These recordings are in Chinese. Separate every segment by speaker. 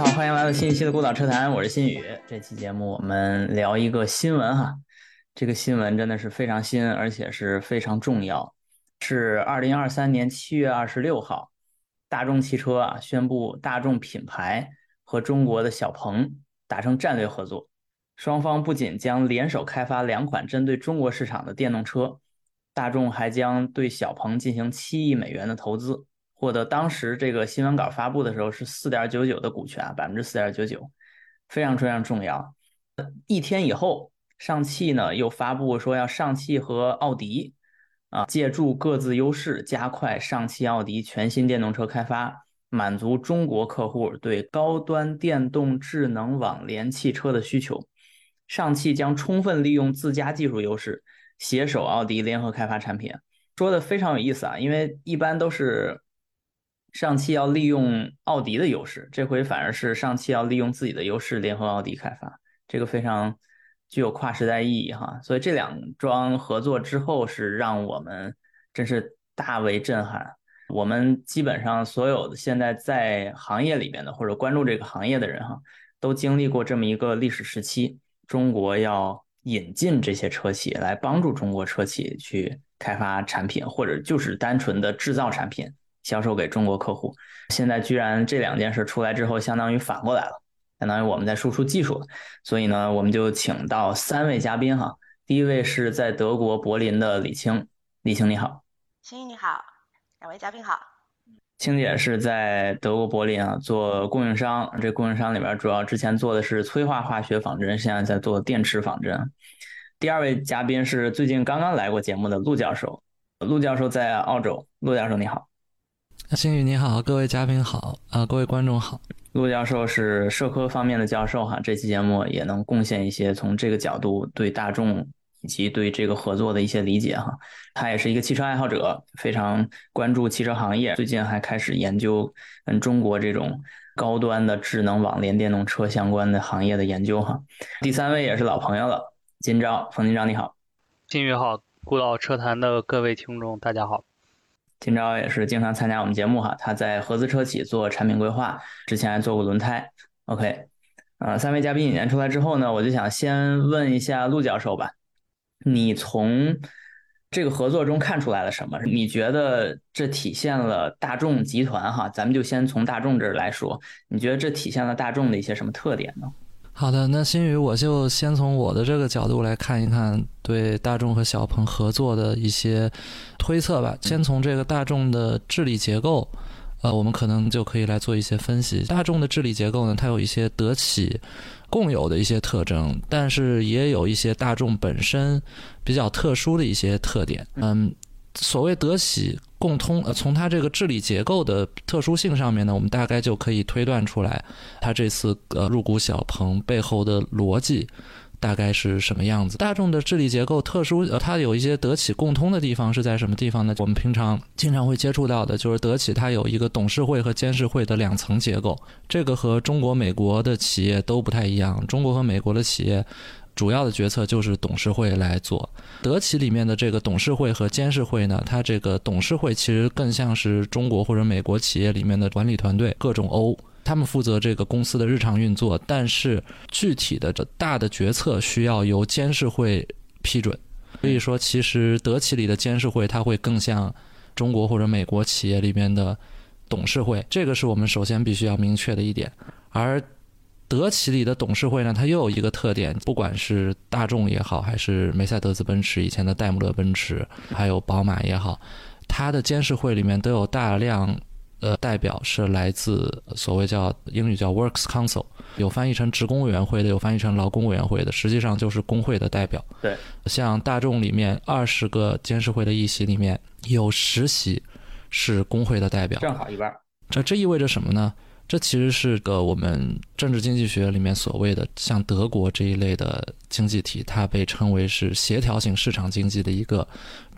Speaker 1: 好，欢迎来到新一期的孤岛车谈，我是新宇。这期节目我们聊一个新闻哈，这个新闻真的是非常新，而且是非常重要。是二零二三年七月二十六号，大众汽车啊宣布大众品牌和中国的小鹏达成战略合作，双方不仅将联手开发两款针对中国市场的电动车，大众还将对小鹏进行七亿美元的投资。获得当时这个新闻稿发布的时候是四点九九的股权，百分之四点九九，非常非常重要。一天以后，上汽呢又发布说要上汽和奥迪啊，借助各自优势，加快上汽奥迪全新电动车开发，满足中国客户对高端电动智能网联汽车的需求。上汽将充分利用自家技术优势，携手奥迪联合开发产品。说的非常有意思啊，因为一般都是。上汽要利用奥迪的优势，这回反而是上汽要利用自己的优势联合奥迪开发，这个非常具有跨时代意义哈。所以这两桩合作之后是让我们真是大为震撼。我们基本上所有的现在在行业里边的或者关注这个行业的人哈，都经历过这么一个历史时期，中国要引进这些车企来帮助中国车企去开发产品，或者就是单纯的制造产品。销售给中国客户，现在居然这两件事出来之后，相当于反过来了，相当于我们在输出技术，所以呢，我们就请到三位嘉宾哈。第一位是在德国柏林的李青，李青你好，
Speaker 2: 青你好，两位嘉宾好。
Speaker 1: 青姐是在德国柏林啊做供应商，这供应商里边主要之前做的是催化化学仿真，现在在做电池仿真。第二位嘉宾是最近刚刚来过节目的陆教授，陆教授在澳洲，陆教授你好。
Speaker 3: 星宇你好，各位嘉宾好啊，各位观众好。
Speaker 1: 陆教授是社科方面的教授哈，这期节目也能贡献一些从这个角度对大众以及对这个合作的一些理解哈。他也是一个汽车爱好者，非常关注汽车行业，最近还开始研究跟中国这种高端的智能网联电动车相关的行业的研究哈。第三位也是老朋友了，金钊，冯金钊你好。
Speaker 4: 金宇好，孤岛车坛的各位听众大家好。
Speaker 1: 今朝也是经常参加我们节目哈，他在合资车企做产品规划，之前还做过轮胎。OK，呃，三位嘉宾引荐出来之后呢，我就想先问一下陆教授吧，你从这个合作中看出来了什么？你觉得这体现了大众集团哈？咱们就先从大众这儿来说，你觉得这体现了大众的一些什么特点呢？
Speaker 3: 好的，那新宇，我就先从我的这个角度来看一看对大众和小鹏合作的一些推测吧。先从这个大众的治理结构，呃，我们可能就可以来做一些分析。大众的治理结构呢，它有一些德企共有的一些特征，但是也有一些大众本身比较特殊的一些特点。嗯，所谓德企。共通呃，从它这个治理结构的特殊性上面呢，我们大概就可以推断出来，它这次呃入股小鹏背后的逻辑大概是什么样子。大众的治理结构特殊，呃，它有一些德企共通的地方是在什么地方呢？我们平常经常会接触到的就是德企它有一个董事会和监事会的两层结构，这个和中国、美国的企业都不太一样。中国和美国的企业。主要的决策就是董事会来做。德企里面的这个董事会和监事会呢，它这个董事会其实更像是中国或者美国企业里面的管理团队，各种 O，他们负责这个公司的日常运作，但是具体的这大的决策需要由监事会批准。所以说，其实德企里的监事会它会更像中国或者美国企业里面的董事会，这个是我们首先必须要明确的一点。而德企里的董事会呢，它又有一个特点，不管是大众也好，还是梅赛德斯奔驰以前的戴姆勒奔驰，还有宝马也好，它的监事会里面都有大量呃代表是来自所谓叫英语叫 Works Council，有翻译成职工委员会的，有翻译成劳工委员会的，实际上就是工会的代表。
Speaker 1: 对，
Speaker 3: 像大众里面二十个监事会的议席里面有十席是工会的代表，
Speaker 1: 正好一半。
Speaker 3: 这这意味着什么呢？这其实是个我们政治经济学里面所谓的像德国这一类的经济体，它被称为是协调性市场经济的一个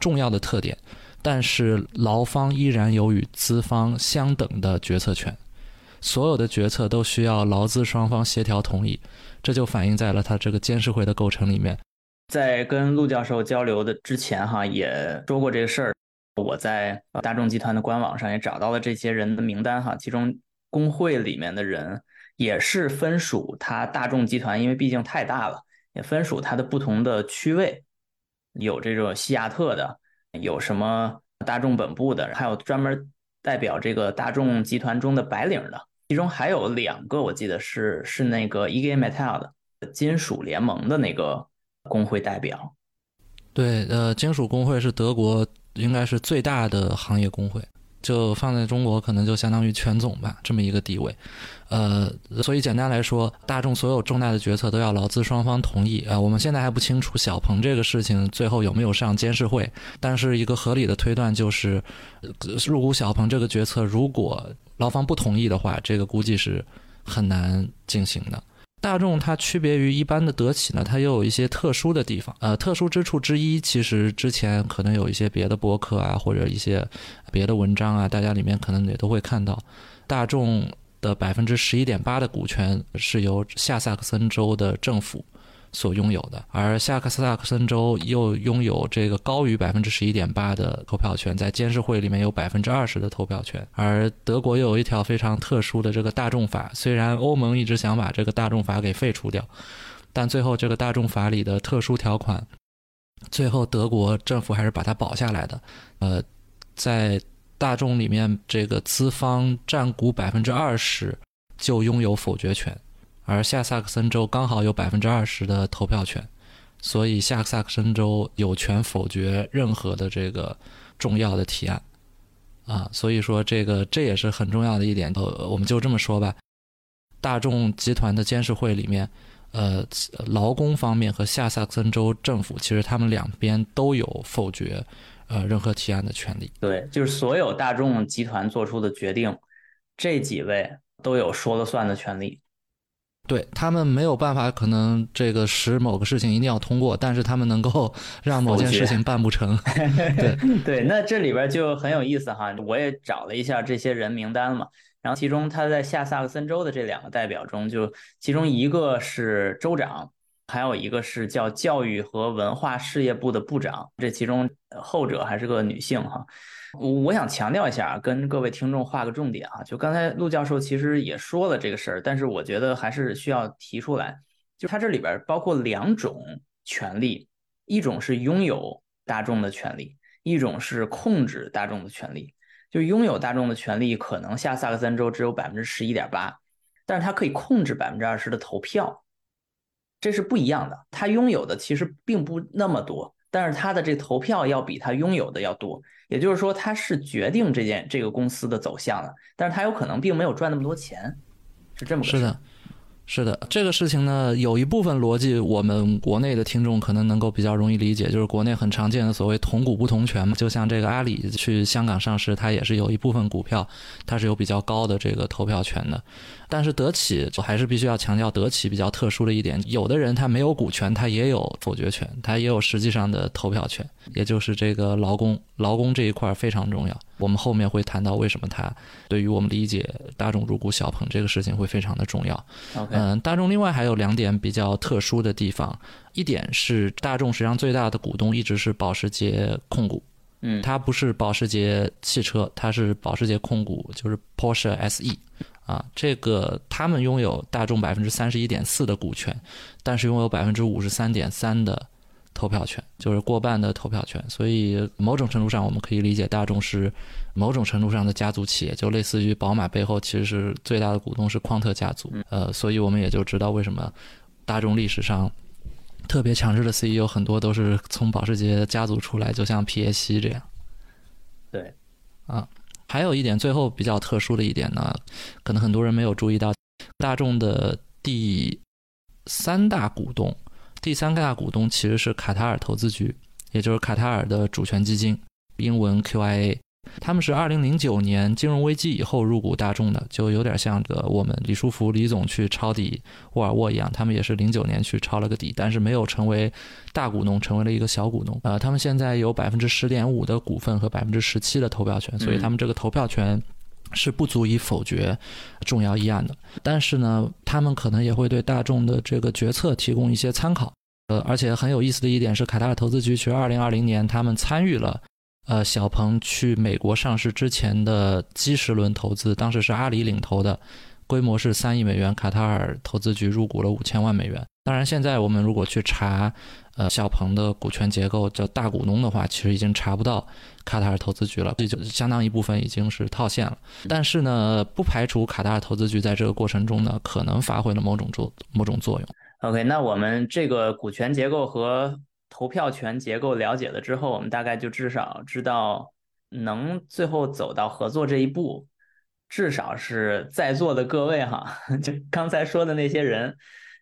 Speaker 3: 重要的特点。但是劳方依然有与资方相等的决策权，所有的决策都需要劳资双方协调同意，这就反映在了它这个监事会的构成里面。
Speaker 1: 在跟陆教授交流的之前，哈也说过这个事儿。我在大众集团的官网上也找到了这些人的名单，哈，其中。工会里面的人也是分属它大众集团，因为毕竟太大了，也分属它的不同的区位，有这个西亚特的，有什么大众本部的，还有专门代表这个大众集团中的白领的，其中还有两个我记得是是那个 E.G.Metal 的金属联盟的那个工会代表。
Speaker 3: 对，呃，金属工会是德国应该是最大的行业工会，就放在中国可能就相当于全总吧，这么一个地位。呃，所以简单来说，大众所有重大的决策都要劳资双方同意啊。我们现在还不清楚小鹏这个事情最后有没有上监事会，但是一个合理的推断就是，入股小鹏这个决策如果劳方不同意的话，这个估计是很难进行的。大众它区别于一般的德企呢，它又有一些特殊的地方。呃，特殊之处之一，其实之前可能有一些别的博客啊，或者一些别的文章啊，大家里面可能也都会看到，大众的百分之十一点八的股权是由下萨克森州的政府。所拥有的，而下克萨克森州又拥有这个高于百分之十一点八的投票权，在监事会里面有百分之二十的投票权。而德国又有一条非常特殊的这个大众法，虽然欧盟一直想把这个大众法给废除掉，但最后这个大众法里的特殊条款，最后德国政府还是把它保下来的。呃，在大众里面，这个资方占股百分之二十就拥有否决权。而下萨克森州刚好有百分之二十的投票权，所以下萨克森州有权否决任何的这个重要的提案，啊，所以说这个这也是很重要的一点。呃，我们就这么说吧，大众集团的监事会里面，呃，劳工方面和下萨克森州政府其实他们两边都有否决呃任何提案的权利。
Speaker 1: 对，就是所有大众集团做出的决定，这几位都有说了算的权利。
Speaker 3: 对他们没有办法，可能这个使某个事情一定要通过，但是他们能够 让某件事情办不成。对
Speaker 1: 对，那这里边就很有意思哈。我也找了一下这些人名单嘛，然后其中他在下萨克森州的这两个代表中，就其中一个是州长，还有一个是叫教育和文化事业部的部长，这其中后者还是个女性哈。我我想强调一下，跟各位听众画个重点啊，就刚才陆教授其实也说了这个事儿，但是我觉得还是需要提出来，就它这里边包括两种权利，一种是拥有大众的权利，一种是控制大众的权利。就拥有大众的权利，可能下萨克森州只有百分之十一点八，但是它可以控制百分之二十的投票，这是不一样的。它拥有的其实并不那么多。但是他的这投票要比他拥有的要多，也就是说他是决定这件这个公司的走向的，但是他有可能并没有赚那么多钱，是这么个
Speaker 3: 是的。是的，这个事情呢，有一部分逻辑，我们国内的听众可能能够比较容易理解，就是国内很常见的所谓同股不同权嘛。就像这个阿里去香港上市，它也是有一部分股票，它是有比较高的这个投票权的。但是德企我还是必须要强调，德企比较特殊的一点，有的人他没有股权，他也有否决权，他也有实际上的投票权，也就是这个劳工，劳工这一块非常重要。我们后面会谈到为什么它对于我们理解大众入股小鹏这个事情会非常的重要。
Speaker 1: 嗯，
Speaker 3: 大众另外还有两点比较特殊的地方，一点是大众实际上最大的股东一直是保时捷控股，
Speaker 1: 嗯，
Speaker 3: 它不是保时捷汽车，它是保时捷控股，就是 Porsche SE 啊，这个他们拥有大众百分之三十一点四的股权，但是拥有百分之五十三点三的。投票权就是过半的投票权，所以某种程度上我们可以理解大众是某种程度上的家族企业，就类似于宝马背后其实是最大的股东是匡特家族。呃，所以我们也就知道为什么大众历史上特别强势的 CEO 很多都是从保时捷家族出来，就像皮耶希这样。
Speaker 1: 对，
Speaker 3: 啊，还有一点最后比较特殊的一点呢，可能很多人没有注意到，大众的第三大股东。第三大股东其实是卡塔尔投资局，也就是卡塔尔的主权基金，英文 QIA。他们是二零零九年金融危机以后入股大众的，就有点像个我们李书福李总去抄底沃尔沃一样，他们也是零九年去抄了个底，但是没有成为大股东，成为了一个小股东。呃，他们现在有百分之十点五的股份和百分之十七的投票权，所以他们这个投票权。是不足以否决重要议案的，但是呢，他们可能也会对大众的这个决策提供一些参考。呃，而且很有意思的一点是，卡塔尔投资局其实二零二零年他们参与了，呃，小鹏去美国上市之前的基石轮投资，当时是阿里领投的，规模是三亿美元，卡塔尔投资局入股了五千万美元。当然，现在我们如果去查，呃，小鹏的股权结构叫大股东的话，其实已经查不到卡塔尔投资局了，这就相当一部分已经是套现了。但是呢，不排除卡塔尔投资局在这个过程中呢，可能发挥了某种作某种作用。
Speaker 1: OK，那我们这个股权结构和投票权结构了解了之后，我们大概就至少知道能最后走到合作这一步，至少是在座的各位哈，就刚才说的那些人。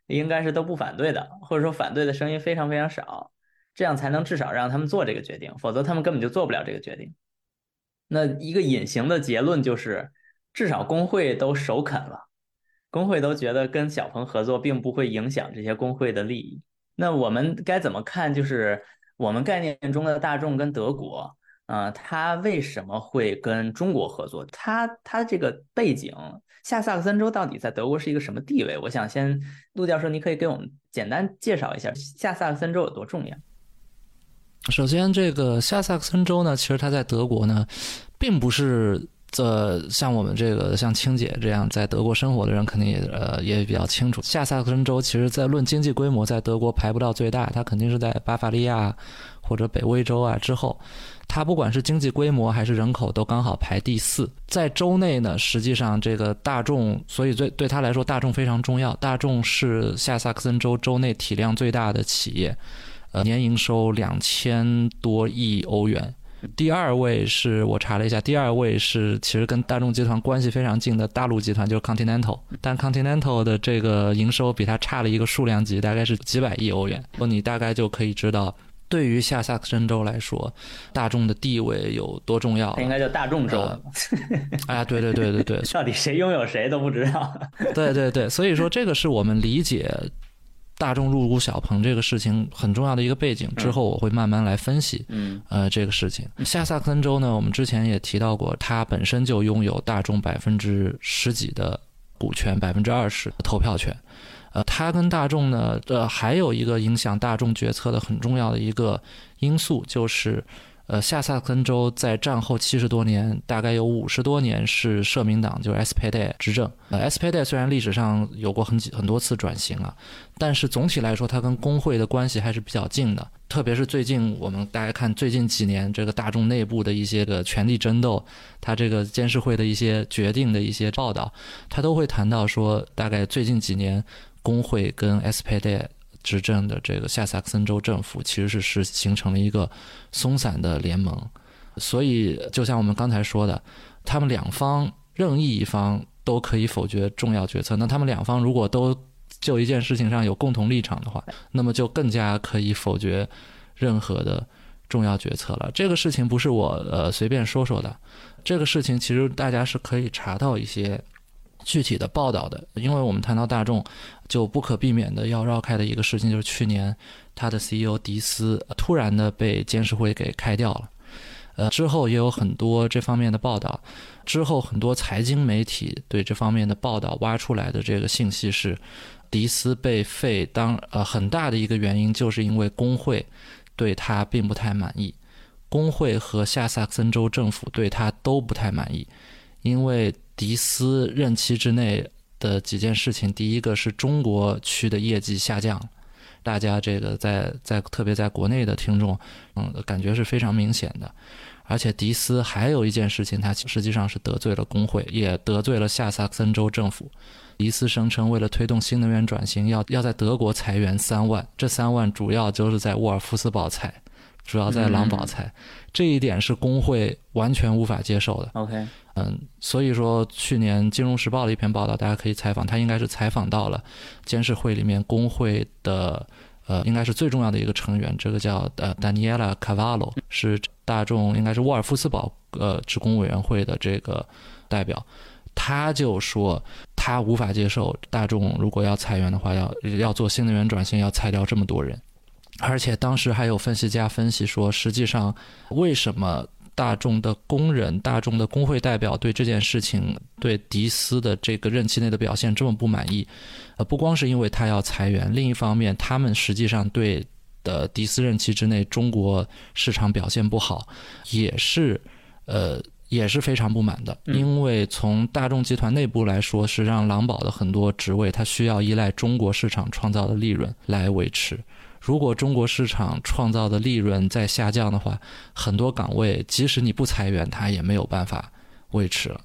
Speaker 1: 应该是都不反对的，或者说反对的声音非常非常少，这样才能至少让他们做这个决定，否则他们根本就做不了这个决定。那一个隐形的结论就是，至少工会都首肯了，工会都觉得跟小鹏合作并不会影响这些工会的利益。那我们该怎么看？就是我们概念中的大众跟德国。啊，他为什么会跟中国合作？他他这个背景，下萨克森州到底在德国是一个什么地位？我想先，陆教授，你可以给我们简单介绍一下下萨克森州有多重要。
Speaker 3: 首先，这个下萨克森州呢，其实它在德国呢，并不是这像我们这个像青姐这样在德国生活的人，肯定也呃也比较清楚。下萨克森州其实在论经济规模，在德国排不到最大，它肯定是在巴伐利亚或者北威州啊之后。它不管是经济规模还是人口，都刚好排第四。在州内呢，实际上这个大众，所以对对他来说，大众非常重要。大众是下萨克森州州内体量最大的企业，呃，年营收两千多亿欧元。第二位是我查了一下，第二位是其实跟大众集团关系非常近的大陆集团，就是 Continental。但 Continental 的这个营收比它差了一个数量级，大概是几百亿欧元。你大概就可以知道。对于下萨克森州来说，大众的地位有多重要？
Speaker 1: 应该叫大众州。
Speaker 3: 哎，对对对对对，
Speaker 1: 到底谁拥有谁都不知道。
Speaker 3: 对对对，所以说这个是我们理解大众入股小鹏这个事情很重要的一个背景。之后我会慢慢来分析。嗯，呃，这个事情，下萨克森州呢，我们之前也提到过，它本身就拥有大众百分之十几的股权，百分之二十投票权。呃，它跟大众呢，呃，还有一个影响大众决策的很重要的一个因素，就是，呃，下萨克森州在战后七十多年，大概有五十多年是社民党，就是 SPD 执政。呃，SPD 虽然历史上有过很几很多次转型啊，但是总体来说，它跟工会的关系还是比较近的。特别是最近，我们大家看最近几年这个大众内部的一些个权力争斗，它这个监事会的一些决定的一些报道，它都会谈到说，大概最近几年。工会跟 SPD 执政的这个下萨克森州政府其实是是形成了一个松散的联盟，所以就像我们刚才说的，他们两方任意一方都可以否决重要决策。那他们两方如果都就一件事情上有共同立场的话，那么就更加可以否决任何的重要决策了。这个事情不是我呃随便说说的，这个事情其实大家是可以查到一些。具体的报道的，因为我们谈到大众，就不可避免的要绕开的一个事情，就是去年他的 CEO 迪斯突然的被监事会给开掉了。呃，之后也有很多这方面的报道，之后很多财经媒体对这方面的报道挖出来的这个信息是，迪斯被废当呃很大的一个原因就是因为工会对他并不太满意，工会和下萨克森州政府对他都不太满意，因为。迪斯任期之内的几件事情，第一个是中国区的业绩下降，大家这个在在特别在国内的听众，嗯，感觉是非常明显的。而且迪斯还有一件事情，他实际上是得罪了工会，也得罪了下萨克森州政府。迪斯声称，为了推动新能源转型，要要在德国裁员三万，这三万主要就是在沃尔夫斯堡裁，主要在狼堡裁，这一点是工会完全无法接受的。
Speaker 1: OK。
Speaker 3: 嗯，所以说去年《金融时报》的一篇报道，大家可以采访他，应该是采访到了监事会里面工会的，呃，应该是最重要的一个成员，这个叫呃 Daniela Cavallo，是大众应该是沃尔夫斯堡呃职工委员会的这个代表，他就说他无法接受大众如果要裁员的话，要要做新能源转型，要裁掉这么多人，而且当时还有分析家分析说，实际上为什么？大众的工人、大众的工会代表对这件事情、对迪斯的这个任期内的表现这么不满意，呃，不光是因为他要裁员，另一方面，他们实际上对的迪斯任期之内中国市场表现不好，也是呃也是非常不满的，
Speaker 1: 嗯
Speaker 3: 因为从大众集团内部来说，是让狼堡的很多职位它需要依赖中国市场创造的利润来维持。如果中国市场创造的利润在下降的话，很多岗位即使你不裁员，它也没有办法维持了。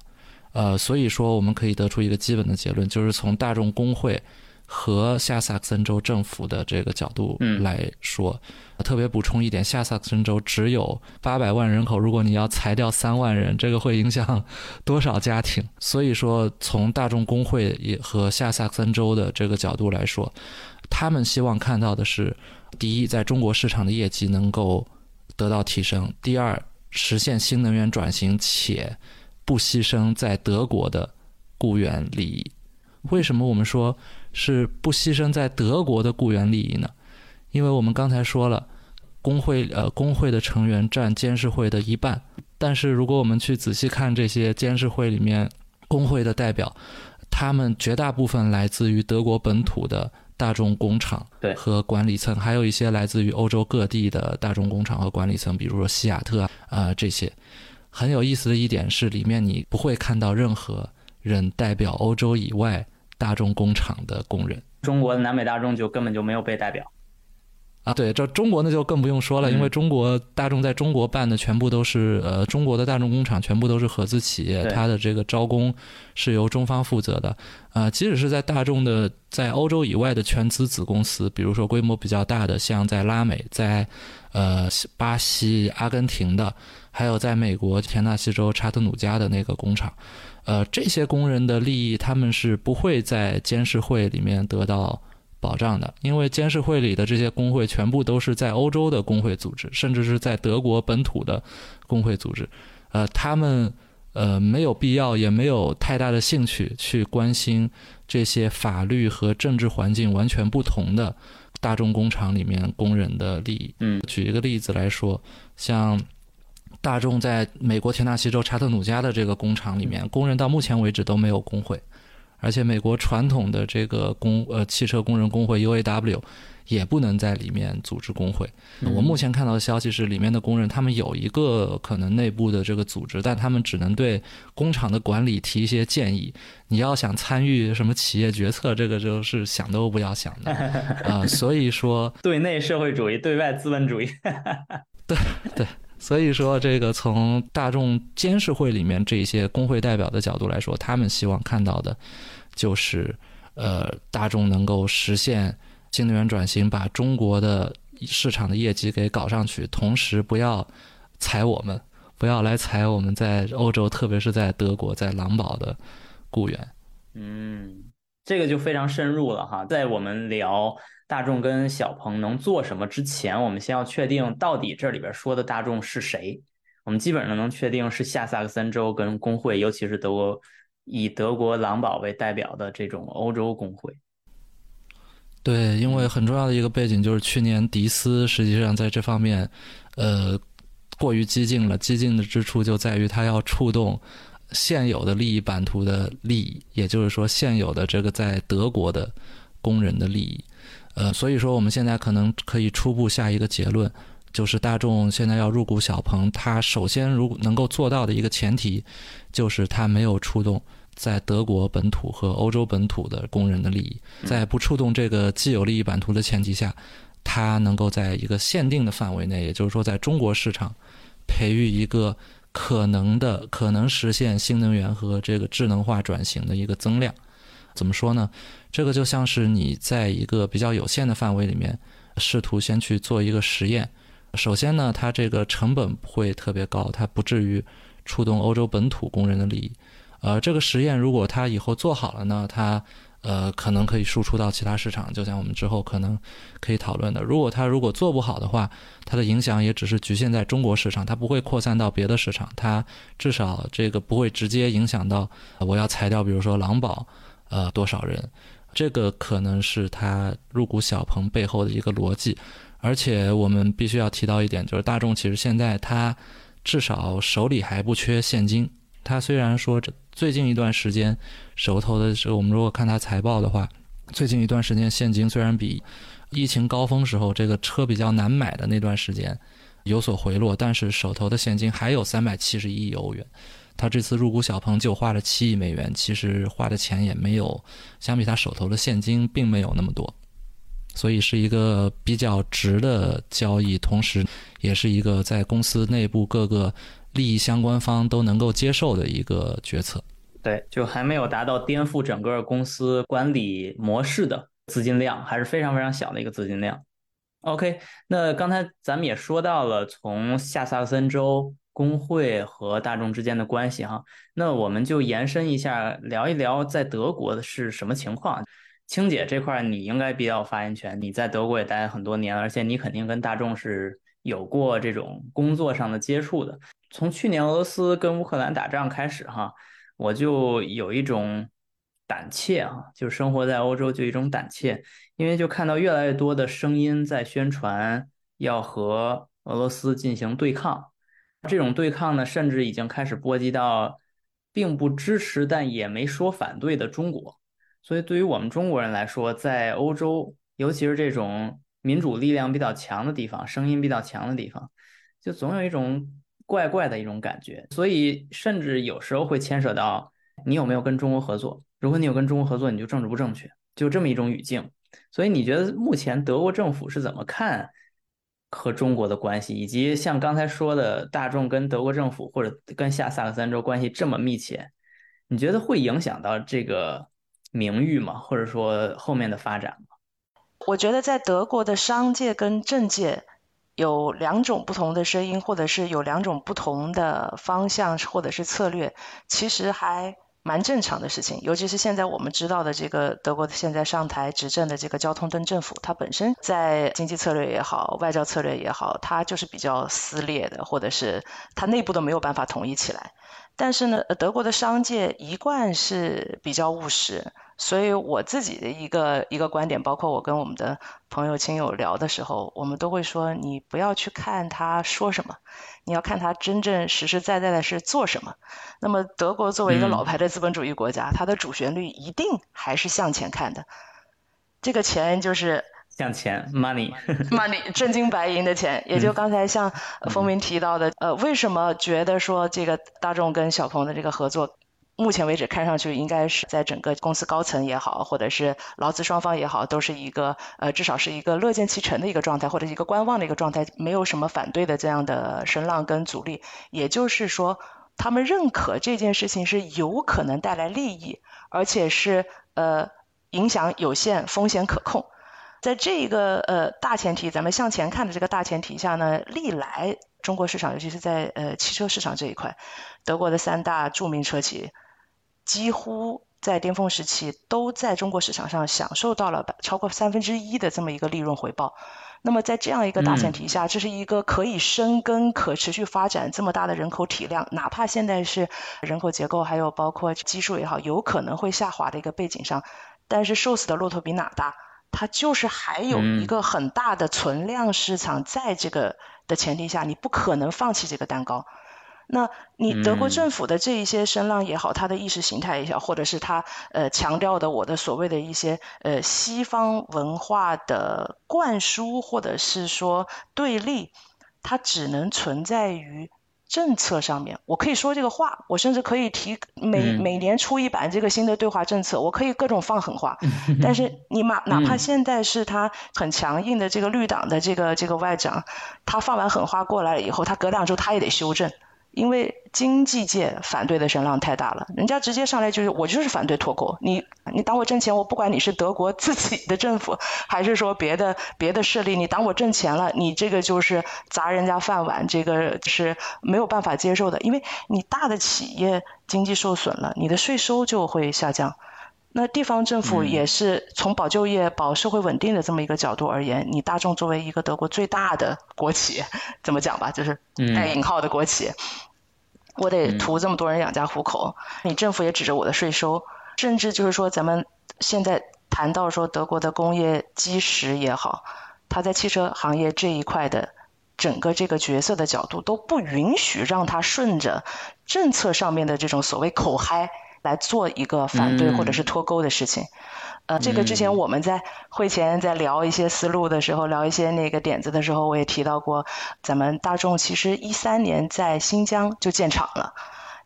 Speaker 3: 呃，所以说我们可以得出一个基本的结论，就是从大众工会和下萨克森州政府的这个角度
Speaker 1: 嗯
Speaker 3: 来说，特别补充一点，下萨克森州只有八百万人口，如果你要裁掉三万人，这个会影响多少家庭？所以说，从大众工会也和下萨克森州的这个角度来说，他们希望看到的是，第一，在中国市场的业绩能够得到提升；第二，实现新能源转型，且不牺牲在德国的雇员利益。为什么我们说是不牺牲在德国的雇员利益呢？因为我们刚才说了，工会呃工会的成员占监事会的一半，但是如果我们去仔细看这些监事会里面工会的代表，他们绝大部分来自于德国本土的大众工厂
Speaker 1: 对
Speaker 3: 和管理层，还有一些来自于欧洲各地的大众工厂和管理层，比如说西雅特啊、呃这些。很有意思的一点是，里面你不会看到任何人代表欧洲以外大众工厂的工人。
Speaker 1: 中国的南北大众就根本就没有被代表。
Speaker 3: 啊，对，这中国那就更不用说了，因为
Speaker 1: 嗯
Speaker 3: 中国大众在中国办的全部都是呃，中国的大众工厂全部都是合资企业，它的这个招工是由中方负责的。啊，即使是在大众的在欧洲以外的全资子公司，比如说规模比较大的，像在拉美、在呃巴西、阿根廷的，还有在美国田纳西州查特努加的那个工厂，呃，这些工人的利益他们是不会在监事会里面得到。保障的，因为监事会里的这些工会全部都是在欧洲的工会组织，甚至是在德国本土的工会组织，呃，他们呃没有必要，也没有太大的兴趣去关心这些法律和政治环境完全不同的大众工厂里面工人的利益。
Speaker 1: 嗯
Speaker 3: 举一个例子来说，像大众在美国田纳西州查特努加的这个工厂里面，工人到目前为止都没有工会。而且美国传统的这个工呃汽车工人工会 UAW 也不能在里面组织工会。
Speaker 1: 嗯
Speaker 3: 我目前看到的消息是，里面的工人他们有一个可能内部的这个组织，但他们只能对工厂的管理提一些建议。你要想参与什么企业决策，这个就是想都不要想的啊、所以说，
Speaker 1: 对内社会主义，对外资本主义。
Speaker 3: 对对所以说，这个从大众监事会里面这些工会代表的角度来说，他们希望看到的，就是呃，大众能够实现新能源转型，把中国的市场的业绩给搞上去，同时不要踩我们，不要来踩我们在欧洲，特别是在德国，在狼堡的雇员。
Speaker 1: 嗯，这个就非常深入了哈。在我们聊大众跟小鹏能做什么之前，我们先要确定到底这里边说的大众是谁。我们基本上能确定是下萨克森州跟工会，尤其是德国以德国狼堡为代表的这种欧洲工会。
Speaker 3: 对，因为很重要的一个背景就是去年迪斯实际上在这方面，呃，过于激进了。激进的之处就在于它要触动现有的利益版图的利益，也就是说现有的这个在德国的工人的利益。呃，所以说我们现在可能可以初步下一个结论，就是大众现在要入股小鹏，它首先如果能够做到的一个前提，就是它没有触动在德国本土和欧洲本土的工人的利益，在不触动这个既有利益版图的前提下，它能够在一个限定的范围内，也就是说在中国市场培育一个可能的、可能实现新能源和这个智能化转型的一个增量。怎么说呢？这个就像是你在一个比较有限的范围里面，试图先去做一个实验。首先呢，它这个成本不会特别高，它不至于触动欧洲本土工人的利益。呃，这个实验如果它以后做好了呢，它呃可能可以输出到其他市场，就像我们之后可能可以讨论的。如果它如果做不好的话，它的影响也只是局限在中国市场，它不会扩散到别的市场，它至少这个不会直接影响到我要裁掉，比如说狼堡呃多少人，这个可能是它入股小鹏背后的一个逻辑。而且我们必须要提到一点，就是大众其实现在它至少手里还不缺现金。它虽然说这最近一段时间手头的时候，我们如果看它财报的话，最近一段时间现金虽然比疫情高峰时候这个车比较难买的那段时间，有所回落，但是手头的现金还有三百七十一亿欧元。他这次入股小鹏就花了七亿美元，其实花的钱也没有相比他手头的现金并没有那么多，所以是一个比较值的交易，同时也是一个在公司内部各个利益相关方都能够接受的一个决策。
Speaker 1: 对，就还没有达到颠覆整个公司管理模式的资金量，还是非常非常小的一个资金量。OK，那刚才咱们也说到了从下萨克森州。工会和大众之间的关系，哈，那我们就延伸一下，聊一聊在德国的是什么情况。青姐这块你应该比较有发言权，你在德国也待很多年，而且你肯定跟大众是有过这种工作上的接触的。从去年俄罗斯跟乌克兰打仗开始，哈，我就有一种胆怯啊，就生活在欧洲就一种胆怯，因为就看到越来越多的声音在宣传要和俄罗斯进行对抗。这种对抗呢，甚至已经开始波及到并不支持但也没说反对的中国。所以，对于我们中国人来说，在欧洲，尤其是这种民主力量比较强的地方、声音比较强的地方，就总有一种怪怪的一种感觉。所以，甚至有时候会牵涉到你有没有跟中国合作。如果你有跟中国合作，你就政治不正确，就这么一种语境。所以，你觉得目前德国政府是怎么看？和中国的关系，以及像刚才说的，大众跟德国政府或者跟下萨克森州关系这么密切，你觉得会影响到这个名誉吗？或者说后面的发展吗？
Speaker 2: 我觉得在德国的商界跟政界有两种不同的声音，或者是有两种不同的方向，或者是策略，其实还。蛮正常的事情，尤其是现在我们知道的这个德国现在上台执政的这个交通灯政府，它本身在经济策略也好，外交策略也好，它就是比较撕裂的，或者是它内部都没有办法统一起来。但是呢，德国的商界一贯是比较务实。所以我自己的一个一个观点，包括我跟我们的朋友亲友聊的时候，我们都会说，你不要去看他说什么，你要看他真正实实在在的是做什么。那么德国作为一个老牌的资本主义国家，它的主旋律一定还是向前看的。这个钱就是
Speaker 1: 向前
Speaker 2: ，money，money，真金白银的钱。也就刚才像风明提到的，呃，为什么觉得说这个大众跟小鹏的这个合作？目前为止，看上去应该是在整个公司高层也好，或者是劳资双方也好，都是一个呃，至少是一个乐见其成的一个状态，或者一个观望的一个状态，没有什么反对的这样的声浪跟阻力。也就是说，他们认可这件事情是有可能带来利益，而且是呃影响有限、风险可控。在这个呃大前提，咱们向前看的这个大前提下呢，历来中国市场，尤其是在呃汽车市场这一块，德国的三大著名车企。几乎在巅峰时期都在中国市场上享受到了超过三分之一的这么一个利润回报。那么在这样一个大前提下，这是一个可以生根、可持续发展这么大的人口体量，哪怕现在是人口结构还有包括基数也好，有可能会下滑的一个背景上，但是瘦死的骆驼比马大，它就是还有一个很大的存量市场，在这个的前提下，你不可能放弃这个蛋糕。那你德国政府的这一些声浪也好，他的意识形态也好，或者是他呃强调的我的所谓的一些呃西方文化的灌输，或者是说对立，它只能存在于政策上面。我可以说这个话，我甚至可以提每每年出一版这个新的对华政策，我可以各种放狠话。但是你哪哪怕现在是他很强硬的这个绿党的这个这个外长，他放完狠话过来了以后，他隔两周他也得修正。因为经济界反对的声浪太大了，人家直接上来就是我就是反对脱钩，你你挡我挣钱，我不管你是德国自己的政府，还是说别的别的势力，你挡我挣钱了，你这个就是砸人家饭碗，这个是没有办法接受的，因为你大的企业经济受损了，你的税收就会下降。那地方政府也是从保就业、保社会稳定的这么一个角度而言，你大众作为一个德国最大的国企，怎么讲吧，就是带引号的国企，我得图这么多人养家糊口，你政府也指着我的税收，甚至就是说咱们现在谈到说德国的工业基石也好，它在汽车行业这一块的整个这个角色的角度都不允许让它顺着政策上面的这种所谓口嗨。来做一个反对或者是脱钩的事情，呃，这个之前我们在会前在聊一些思路的时候，聊一些那个点子的时候，我也提到过，咱们大众其实一三年在新疆就建厂了。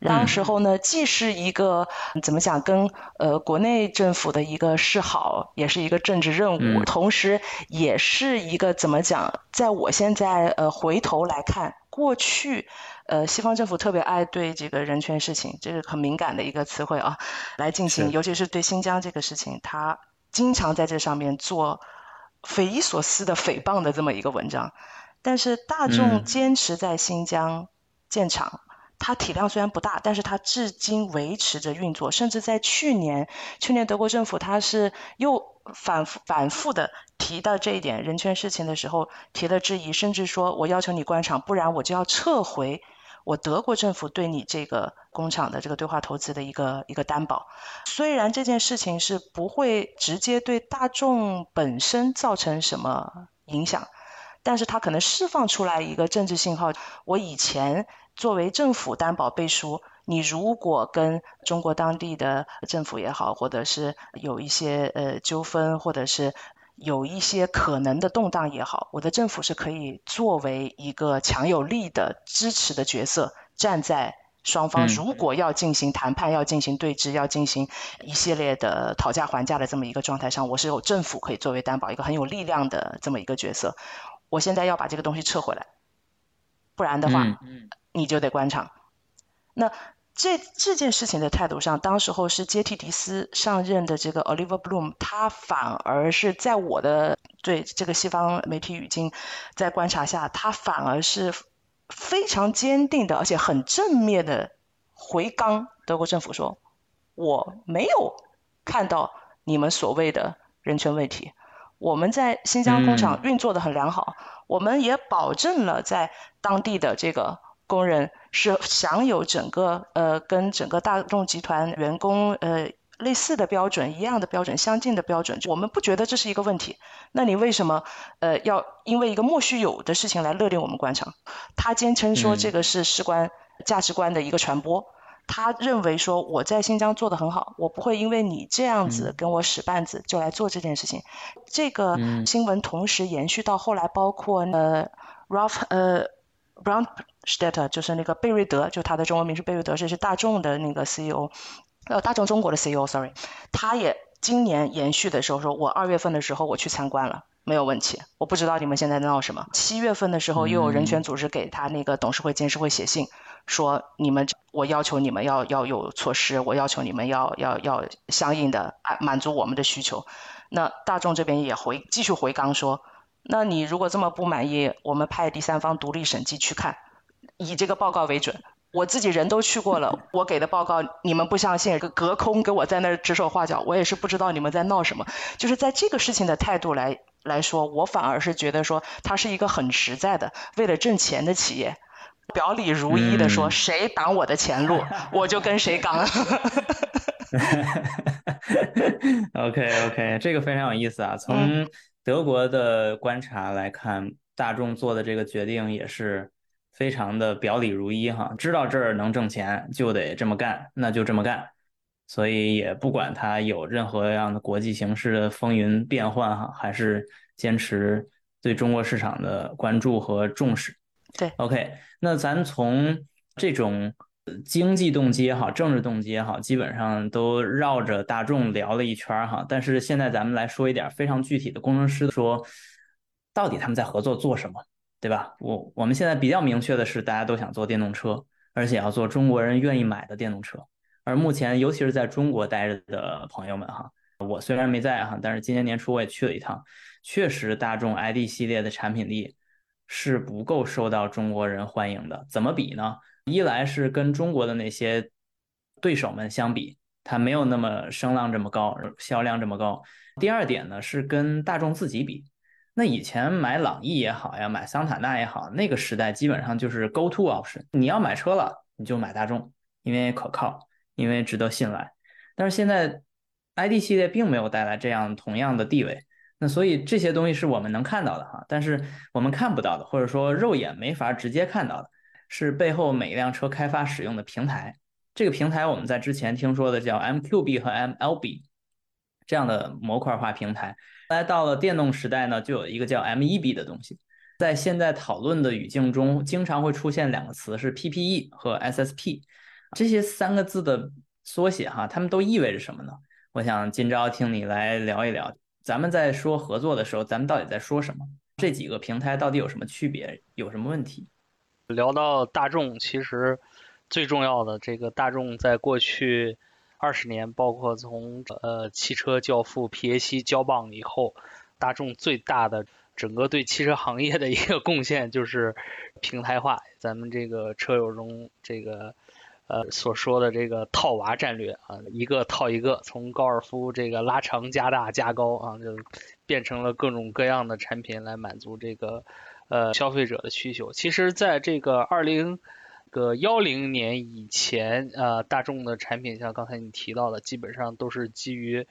Speaker 2: 当时候呢，既是一个怎么讲，跟呃国内政府的一个示好，也是一个政治任务，同时也是一个怎么讲，在我现在呃回头来看，过去呃西方政府特别爱对这个人权事情，这是很敏感的一个词汇啊，来进行，尤其是对新疆这个事情，他经常在这上面做匪夷所思的诽谤的这么一个文章，但是大众坚持在新疆建厂。它体量虽然不大，但是它至今维持着运作，甚至在去年，去年德国政府它是又反复反复的提到这一点人权事情的时候提了质疑，甚至说我要求你关厂，不然我就要撤回我德国政府对你这个工厂的这个对话投资的一个一个担保。虽然这件事情是不会直接对大众本身造成什么影响，但是它可能释放出来一个政治信号，我以前。作为政府担保背书，你如果跟中国当地的政府也好，或者是有一些呃纠纷，或者是有一些可能的动荡也好，我的政府是可以作为一个强有力的支持的角色，站在双方如果要进行谈判、要进行对峙、要进行一系列的讨价还价的这么一个状态上，我是有政府可以作为担保，一个很有力量的这么一个角色。我现在要把这个东西撤回来，不然的话。你就得关厂。那这这件事情的态度上，当时候是接替迪斯上任的这个 Oliver Bloom，他反而是在我的对这个西方媒体语境在观察下，他反而是非常坚定的，而且很正面的回刚德国政府说，我没有看到你们所谓的人权问题，我们在新疆工厂运作的很良好，我们也保证了在当地的这个。工人是享有整个呃跟整个大众集团员工呃类似的标准一样的标准相近的标准，我们不觉得这是一个问题。那你为什么呃要因为一个莫须有的事情来勒令我们关厂？他坚称说这个是事关价值观的一个传播。他认为说我在新疆做的很好，我不会因为你这样子跟我使绊子就来做这件事情。这个新闻同时延续到后来，包括呃 Ralph 呃 Brown。Stater 就是那个贝瑞德，就他的中文名是贝瑞德，这是大众的那个 CEO，呃，大众中国的 CEO，sorry，他也今年延续的时候说，我二月份的时候我去参观了，没有问题。我不知道你们现在闹什么。七月份的时候又有人权组织给他那个董事会、监事会写信，说你们，我要求你们要要有措施，我要求你们要要要相应的满足我们的需求。那大众这边也回继续回刚说，那你如果这么不满意，我们派第三方独立审计去看。以这个报告为准，我自己人都去过了，我给的报告你们不相信，隔空给我在那儿指手画脚，我也是不知道你们在闹什么。就是在这个事情的态度来来说，我反而是觉得说，它是一个很实在的，为了挣钱的企业，表里如一的说，谁挡我的前路，我就跟谁刚。
Speaker 1: OK OK，这个非常有意思啊。从德国的观察来看，大众做的这个决定也是。非常的表里如一哈，知道这儿能挣钱就得这么干，那就这么干，所以也不管它有任何样的国际形势的风云变幻哈，还是坚持对中国市场的关注和重视。
Speaker 2: 对
Speaker 1: ，OK，那咱从这种经济动机也好，政治动机也好，基本上都绕着大众聊了一圈哈。但是现在咱们来说一点非常具体的，工程师说，到底他们在合作做什么？对吧？我我们现在比较明确的是，大家都想做电动车，而且要做中国人愿意买的电动车。而目前，尤其是在中国待着的朋友们哈，我虽然没在哈，但是今年年初我也去了一趟，确实大众 ID 系列的产品力是不够受到中国人欢迎的。怎么比呢？一来是跟中国的那些对手们相比，它没有那么声浪这么高，销量这么高。第二点呢，是跟大众自己比。那以前买朗逸也好呀，买桑塔纳也好，那个时代基本上就是 go to option。你要买车了，你就买大众，因为可靠，因为值得信赖。但是现在，ID 系列并没有带来这样同样的地位。那所以这些东西是我们能看到的哈，但是我们看不到的，或者说肉眼没法直接看到的，是背后每一辆车开发使用的平台。这个平台我们在之前听说的叫 MQB 和 MLB。这样的模块化平台。来到了电动时代呢，就有一个叫 MEB 的东西。在现在讨论的语境中，经常会出现两个词是 PPE 和 SSP，这些三个字的缩写哈，它们都意味着什么呢？我想今朝听你来聊一聊，咱们在说合作的时候，咱们到底在说什么？这几个平台到底有什么区别？有什么问题？
Speaker 4: 聊到大众，其实最重要的这个大众在过去二十年，包括从呃汽车教父皮耶希交棒以后，大众最大的整个对汽车行业的一个贡献就是平台化。咱们这个车友中这个呃所说的这个套娃战略啊，一个套一个，从高尔夫这个拉长加大加高啊，就变成了各种各样的产品来满足这个。呃，消费者的需求，其实在这个二零个幺零年以前，呃，大众的产品像刚才你提到的，基本上都是基于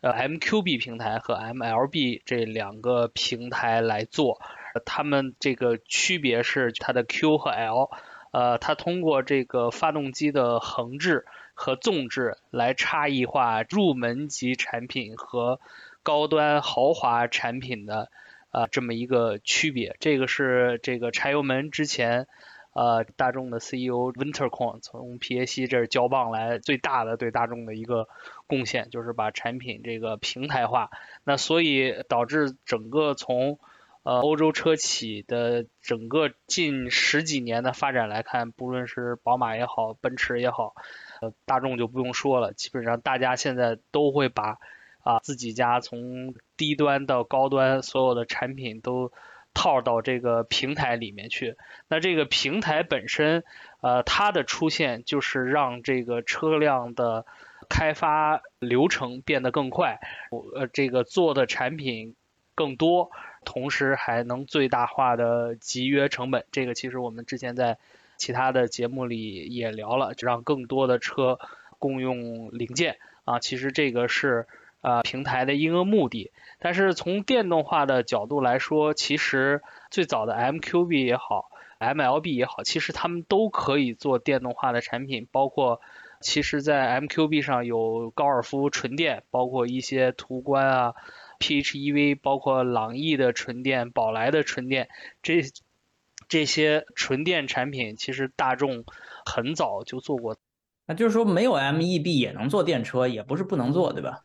Speaker 4: 呃 MQB 平台和 MLB 这两个平台来做。它们这个区别是它的 Q 和 L，呃，它通过这个发动机的横置和纵置来差异化入门级产品和高端豪华产品的。啊，这么一个区别，这个是这个柴油门之前，呃，大众的 CEO Winterkorn 从皮耶希这儿交棒来最大的对大众的一个贡献，就是把产品这个平台化。那所以导致整个从呃欧洲车企的整个近十几年的发展来看，不论是宝马也好，奔驰也好，呃，大众就不用说了，基本上大家现在都会把。啊，自己家从低端到高端，所有的产品都套到这个平台里面去。那这个平台本身，呃，它的出现就是让这个车辆的开发流程变得更快，呃，这个做的产品更多，同时还能最大化的集约成本。这个其实我们之前在其他的节目里也聊了，让更多的车共用零件啊，其实这个是。啊，平台的一个目的，但是从电动化的角度来说，其实最早的 MQB 也好，MLB 也好，其实他们都可以做电动化的产品，包括其实在 MQB 上有高尔夫纯电，包括一些途观啊，PHEV，包括朗逸的纯电，宝来的纯电，这这些纯电产品，其实大众很早就做过。
Speaker 1: 那就是说，没有 MEB 也能做电车，也不是不能做，对吧？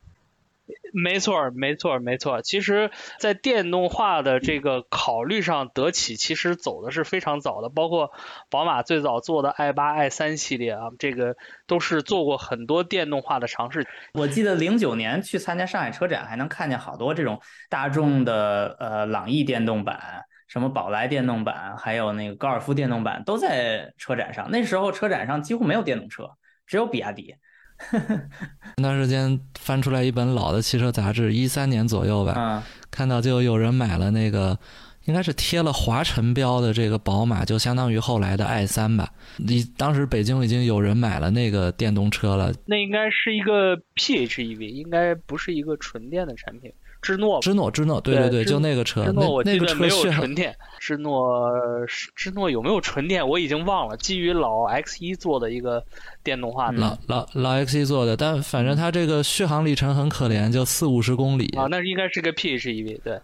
Speaker 4: 没错，没错，没错。其实，在电动化的这个考虑上，德企其实走的是非常早的。包括宝马最早做的 i 八、i 三系列啊，这个都是做过很多电动化的尝试。
Speaker 1: 我记得零九年去参加上海车展，还能看见好多这种大众的呃朗逸电动版、什么宝来电动版，还有那个高尔夫电动版都在车展上。那时候车展上几乎没有电动车，只有比亚迪。
Speaker 3: 那段时间翻出来一本老的汽车杂志，一三年左右吧，看到就有人买了那个，应该是贴了华晨标的这个宝马，就相当于后来的 i 三吧。你当时北京已经有人买了那个电动车了，
Speaker 4: 那应该是一个 PHEV，应该不是一个纯电的产品。芝诺，
Speaker 3: 芝诺，芝诺，对对对，就那个车，
Speaker 4: 芝诺我
Speaker 3: 记得
Speaker 4: 没有纯电。芝诺，芝诺有没有纯电？我已经忘了。基于老 X 一做的一个电动化的，
Speaker 3: 老老老 X 一做的，但反正它这个续航里程很可怜，就四五十公里。
Speaker 4: 啊，那应该是个 PHEV，对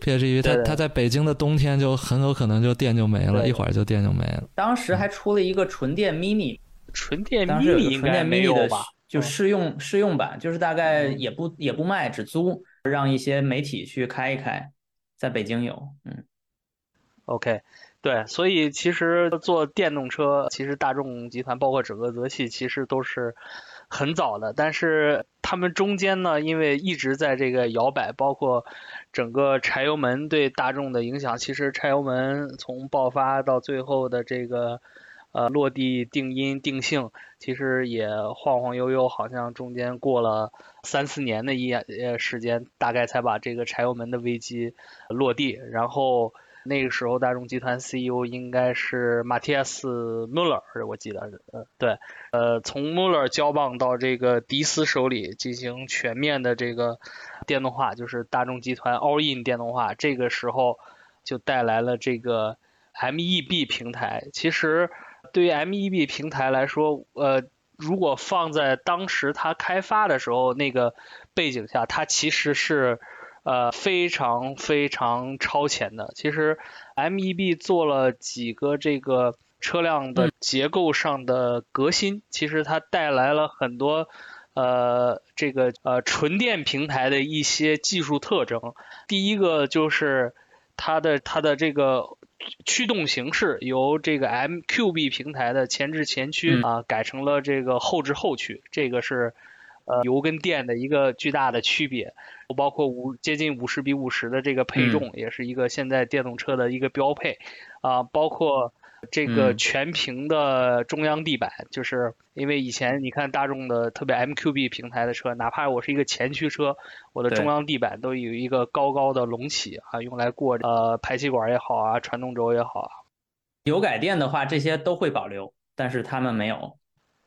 Speaker 3: ，PHEV，它它在北京的冬天就很有可能就电就没了，一会儿就电就没了。
Speaker 1: 当时还出了一个纯电 mini，
Speaker 4: 纯电 mini 应该没有吧？
Speaker 1: 就试用试用版，就是大概也不也不卖，只租。让一些媒体去开一开，在北京有，嗯
Speaker 4: ，OK，对，所以其实做电动车，其实大众集团包括整个德系，其实都是很早的，但是他们中间呢，因为一直在这个摇摆，包括整个柴油门对大众的影响，其实柴油门从爆发到最后的这个。呃，落地定音定性，其实也晃晃悠悠，好像中间过了三四年的一呃时间，大概才把这个柴油门的危机落地。然后那个时候，大众集团 CEO 应该是马蒂亚斯·穆勒，我记得是，呃，对，呃，从穆勒交棒到这个迪斯手里进行全面的这个电动化，就是大众集团 All In 电动化。这个时候就带来了这个 MEB 平台，其实。对于 MEB 平台来说，呃，如果放在当时它开发的时候那个背景下，它其实是呃非常非常超前的。其实 MEB 做了几个这个车辆的结构上的革新，其实它带来了很多呃这个呃纯电平台的一些技术特征。第一个就是它的它的这个。驱动形式由这个 MQB 平台的前置前驱啊改成了这个后置后驱，这个是呃油跟电的一个巨大的区别。包括五接近五十比五十的这个配重，也是一个现在电动车的一个标配啊，包括。这个全屏的中央地板，就是因为以前你看大众的特别 MQB 平台的车，哪怕我是一个前驱车，我的中央地板都有一个高高的隆起啊，用来过呃排气管也好啊，传动轴也好啊。
Speaker 1: 油改电的话，这些都会保留，但是他们没有。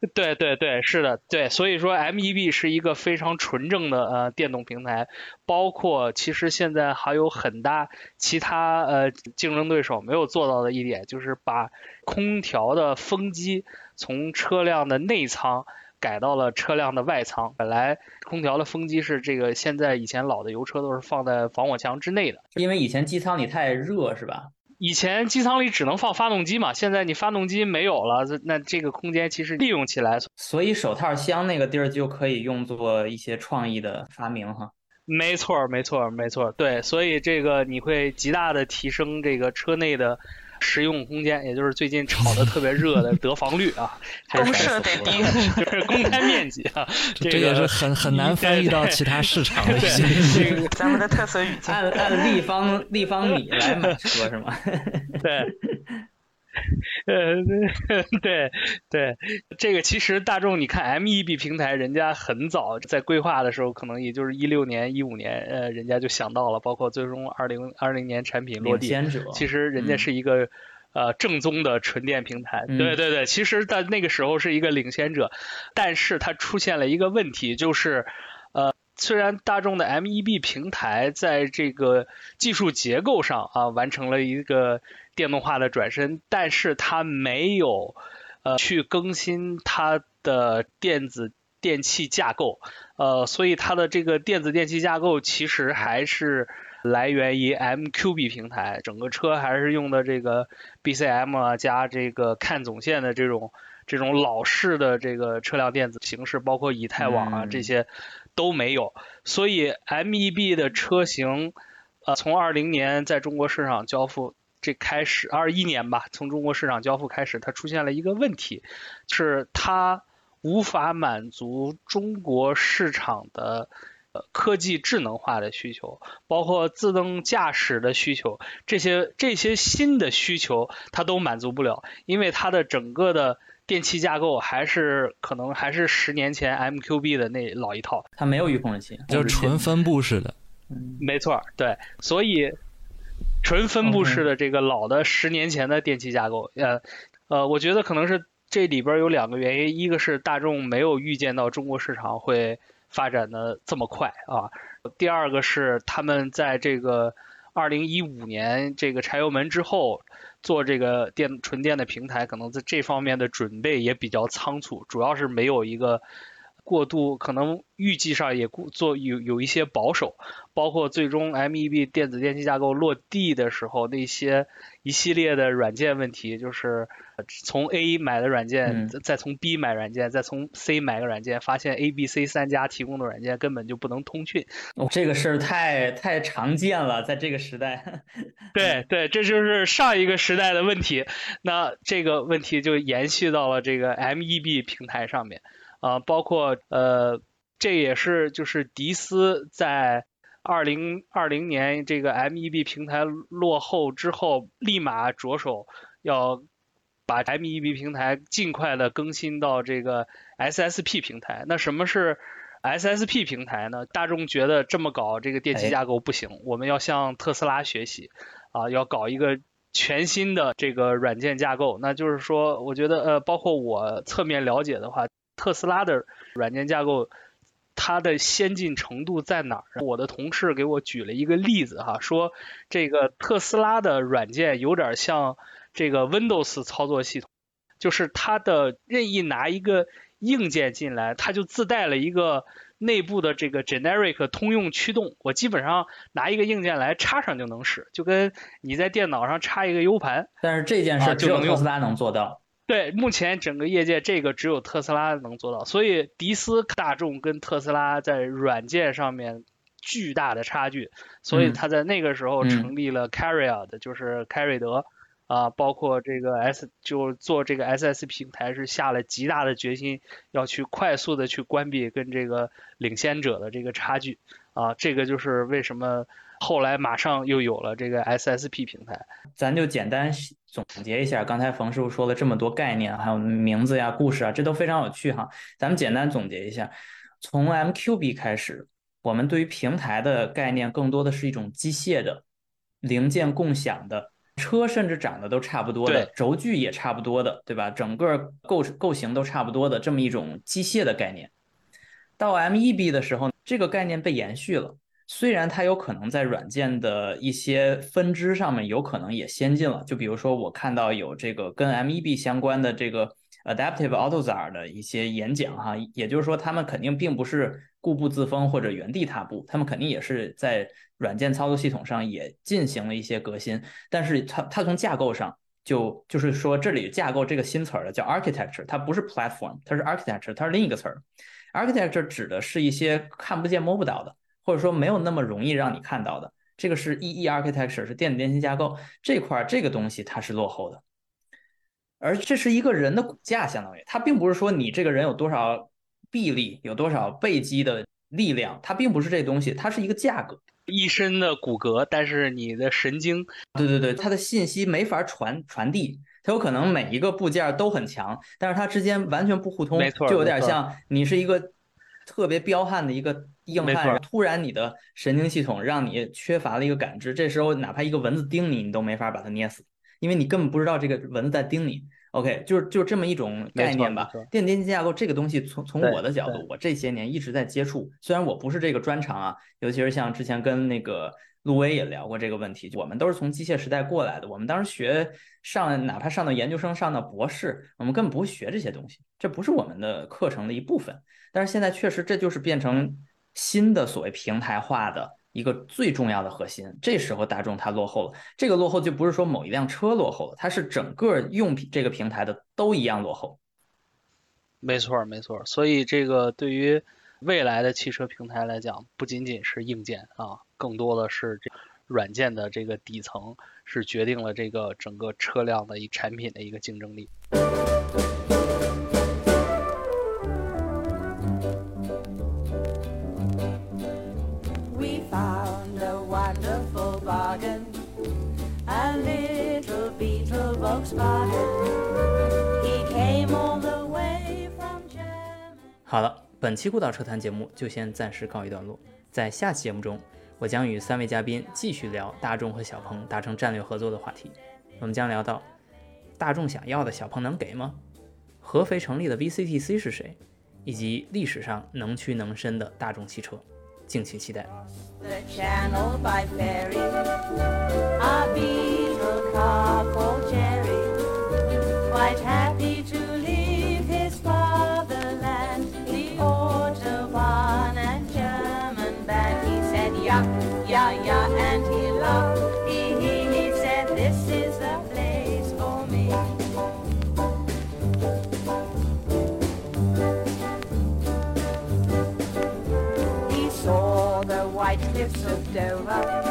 Speaker 4: 对对对，是的，对，所以说 MEB 是一个非常纯正的呃电动平台，包括其实现在还有很大其他呃竞争对手没有做到的一点，就是把空调的风机从车辆的内舱改到了车辆的外舱。本来空调的风机是这个，现在以前老的油车都是放在防火墙之内的，
Speaker 1: 因为以前机舱里太热，是吧？
Speaker 4: 以前机舱里只能放发动机嘛，现在你发动机没有了，那这个空间其实利用起来，
Speaker 1: 所以手套箱那个地儿就可以用作一些创意的发明哈。
Speaker 4: 没错，没错，没错，对，所以这个你会极大的提升这个车内的。实用空间，也就是最近炒的特别热的得房率啊，
Speaker 2: 公设得低，
Speaker 4: 就是公开面积啊，这
Speaker 3: 也是很很难翻译到其他市场的。
Speaker 2: 咱们的特色语境，
Speaker 1: 按按立方立方米来买车是吗？
Speaker 4: 对。呃，对对，这个其实大众，你看 MEB 平台，人家很早在规划的时候，可能也就是一六年、一五年，呃，人家就想到了，包括最终二零二零年产品落地，其实人家是一个呃正宗的纯电平台。对对对，其实在那个时候是一个领先者，但是它出现了一个问题，就是呃，虽然大众的 MEB 平台在这个技术结构上啊完成了一个。电动化的转身，但是它没有呃去更新它的电子电器架构，呃，所以它的这个电子电器架构其实还是来源于 MQB 平台，整个车还是用的这个 BCM 啊加这个看总线的这种这种老式的这个车辆电子形式，包括以太网啊这些都没有，所以 MEB 的车型呃从二零年在中国市场交付。这开始二一年吧，从中国市场交付开始，它出现了一个问题，是它无法满足中国市场的呃科技智能化的需求，包括自动驾驶的需求，这些这些新的需求它都满足不了，因为它的整个的电器架构还是可能还是十年前 MQB 的那老一套，
Speaker 1: 它没有预控制器，
Speaker 3: 就是纯分布式的，
Speaker 4: 没错，对，所以。纯分布式的这个老的十年前的电器架构，呃，呃，我觉得可能是这里边有两个原因，一个是大众没有预见到中国市场会发展的这么快啊，第二个是他们在这个二零一五年这个柴油门之后做这个电纯电的平台，可能在这方面的准备也比较仓促，主要是没有一个。过度可能预计上也做有有一些保守，包括最终 MEB 电子电器架构落地的时候，那些一系列的软件问题，就是从 A 买的软件，再从 B 买软件，再从 C 买个软件，发现 A、B、C 三家提供的软件根本就不能通讯。
Speaker 1: 哦，这个事儿太太常见了，在这个时代。
Speaker 4: 对对，这就是上一个时代的问题，那这个问题就延续到了这个 MEB 平台上面。啊，包括呃，这也是就是迪斯在二零二零年这个 MEB 平台落后之后，立马着手要把 MEB 平台尽快的更新到这个 SSP 平台。那什么是 SSP 平台呢？大众觉得这么搞这个电机架构不行，我们要向特斯拉学习啊，要搞一个全新的这个软件架构。那就是说，我觉得呃，包括我侧面了解的话。特斯拉的软件架构，它的先进程度在哪儿？我的同事给我举了一个例子哈，说这个特斯拉的软件有点像这个 Windows 操作系统，就是它的任意拿一个硬件进来，它就自带了一个内部的这个 generic 通用驱动，我基本上拿一个硬件来插上就能使，就跟你在电脑上插一个 U 盘。
Speaker 1: 但是这件事只有特斯拉能做到。
Speaker 4: 对，目前整个业界这个只有特斯拉能做到，所以迪斯大众跟特斯拉在软件上面巨大的差距，所以他在那个时候成立了 Carrier 就是凯瑞德。啊，包括这个 S 就做这个 SS 平台是下了极大的决心，要去快速的去关闭跟这个领先者的这个差距啊，这个就是为什么后来马上又有了这个 SSP 平台。
Speaker 1: 咱就简单总结一下，刚才冯师傅说了这么多概念，还有名字呀、故事啊，这都非常有趣哈。咱们简单总结一下，从 MQB 开始，我们对于平台的概念更多的是一种机械的零件共享的。车甚至长得都差不多的，轴距也差不多的，对吧？整个构构型都差不多的这么一种机械的概念。到 MEB 的时候，这个概念被延续了，虽然它有可能在软件的一些分支上面有可能也先进了。就比如说，我看到有这个跟 M E B 相关的这个 Adaptive AutoZar 的一些演讲哈，也就是说，他们肯定并不是固步自封或者原地踏步，他们肯定也是在。软件操作系统上也进行了一些革新，但是它它从架构上就就是说这里架构这个新词儿的叫 architecture，它不是 platform，它是 architecture，它是另一个词儿。architecture 指的是一些看不见摸不到的，或者说没有那么容易让你看到的。这个是 EE architecture，是电子电信架构这块儿这个东西它是落后的，而这是一个人的骨架，相当于它并不是说你这个人有多少臂力，有多少背肌的力量，它并不是这东西，它是一个价格。
Speaker 4: 一身的骨骼，但是你的神经，
Speaker 1: 对对对，它的信息没法传传递，它有可能每一个部件都很强，但是它之间完全不互通，没错就有点像你是一个特别彪悍的一个硬汉，突然你的神经系统让你缺乏了一个感知，这时候哪怕一个蚊子叮你，你都没法把它捏死，因为你根本不知道这个蚊子在叮你。OK，就是就是这么一种概念吧。电电机架构这个东西，从从我的角度，我这些年一直在接触。虽然我不是这个专长啊，尤其是像之前跟那个陆威也聊过这个问题。我们都是从机械时代过来的，我们当时学上，哪怕上到研究生、上到博士，我们根本不会学这些东西，这不是我们的课程的一部分。但是现在确实，这就是变成新的所谓平台化的。一个最重要的核心，这时候大众它落后了。这个落后就不是说某一辆车落后了，它是整个用品这个平台的都一样落后。
Speaker 4: 没错，没错。所以这个对于未来的汽车平台来讲，不仅仅是硬件啊，更多的是这软件的这个底层，是决定了这个整个车辆的一产品的一个竞争力。
Speaker 1: 好了，本期《孤岛车谈》节目就先暂时告一段落。在下期节目中，我将与三位嘉宾继续聊大众和小鹏达成战略合作的话题。我们将聊到大众想要的小鹏能给吗？合肥成立的 VCTC 是谁？以及历史上能屈能伸的大众汽车。敬请期待。Quite happy to leave his fatherland, the Autobahn and German band. He said, yeah, yeah, yeah, and he laughed. He, he, he said, this is the place for me. He saw the white cliffs of Dover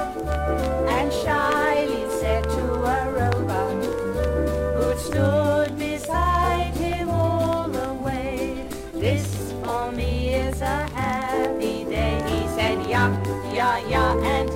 Speaker 1: yeah, and